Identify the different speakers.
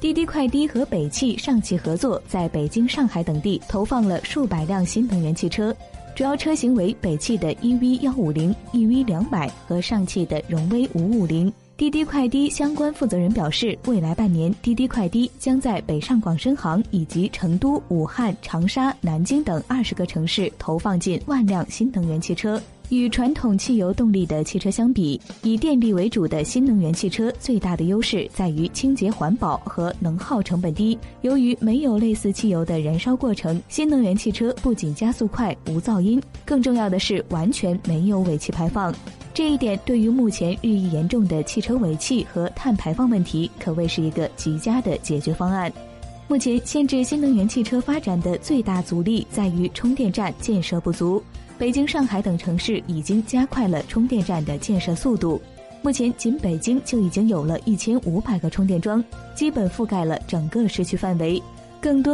Speaker 1: 滴滴快滴和北汽、上汽合作，在北京、上海等地投放了数百辆新能源汽车，主要车型为北汽的 EV 幺五零、EV 两百和上汽的荣威五五零。滴滴快滴相关负责人表示，未来半年，滴滴快滴将在北上广深杭以及成都、武汉、长沙、南京等二十个城市投放近万辆新能源汽车。与传统汽油动力的汽车相比，以电力为主的新能源汽车最大的优势在于清洁环保和能耗成本低。由于没有类似汽油的燃烧过程，新能源汽车不仅加速快、无噪音，更重要的是完全没有尾气排放。这一点对于目前日益严重的汽车尾气和碳排放问题，可谓是一个极佳的解决方案。目前限制新能源汽车发展的最大阻力在于充电站建设不足。北京、上海等城市已经加快了充电站的建设速度，目前仅北京就已经有了一千五百个充电桩，基本覆盖了整个市区范围。更多。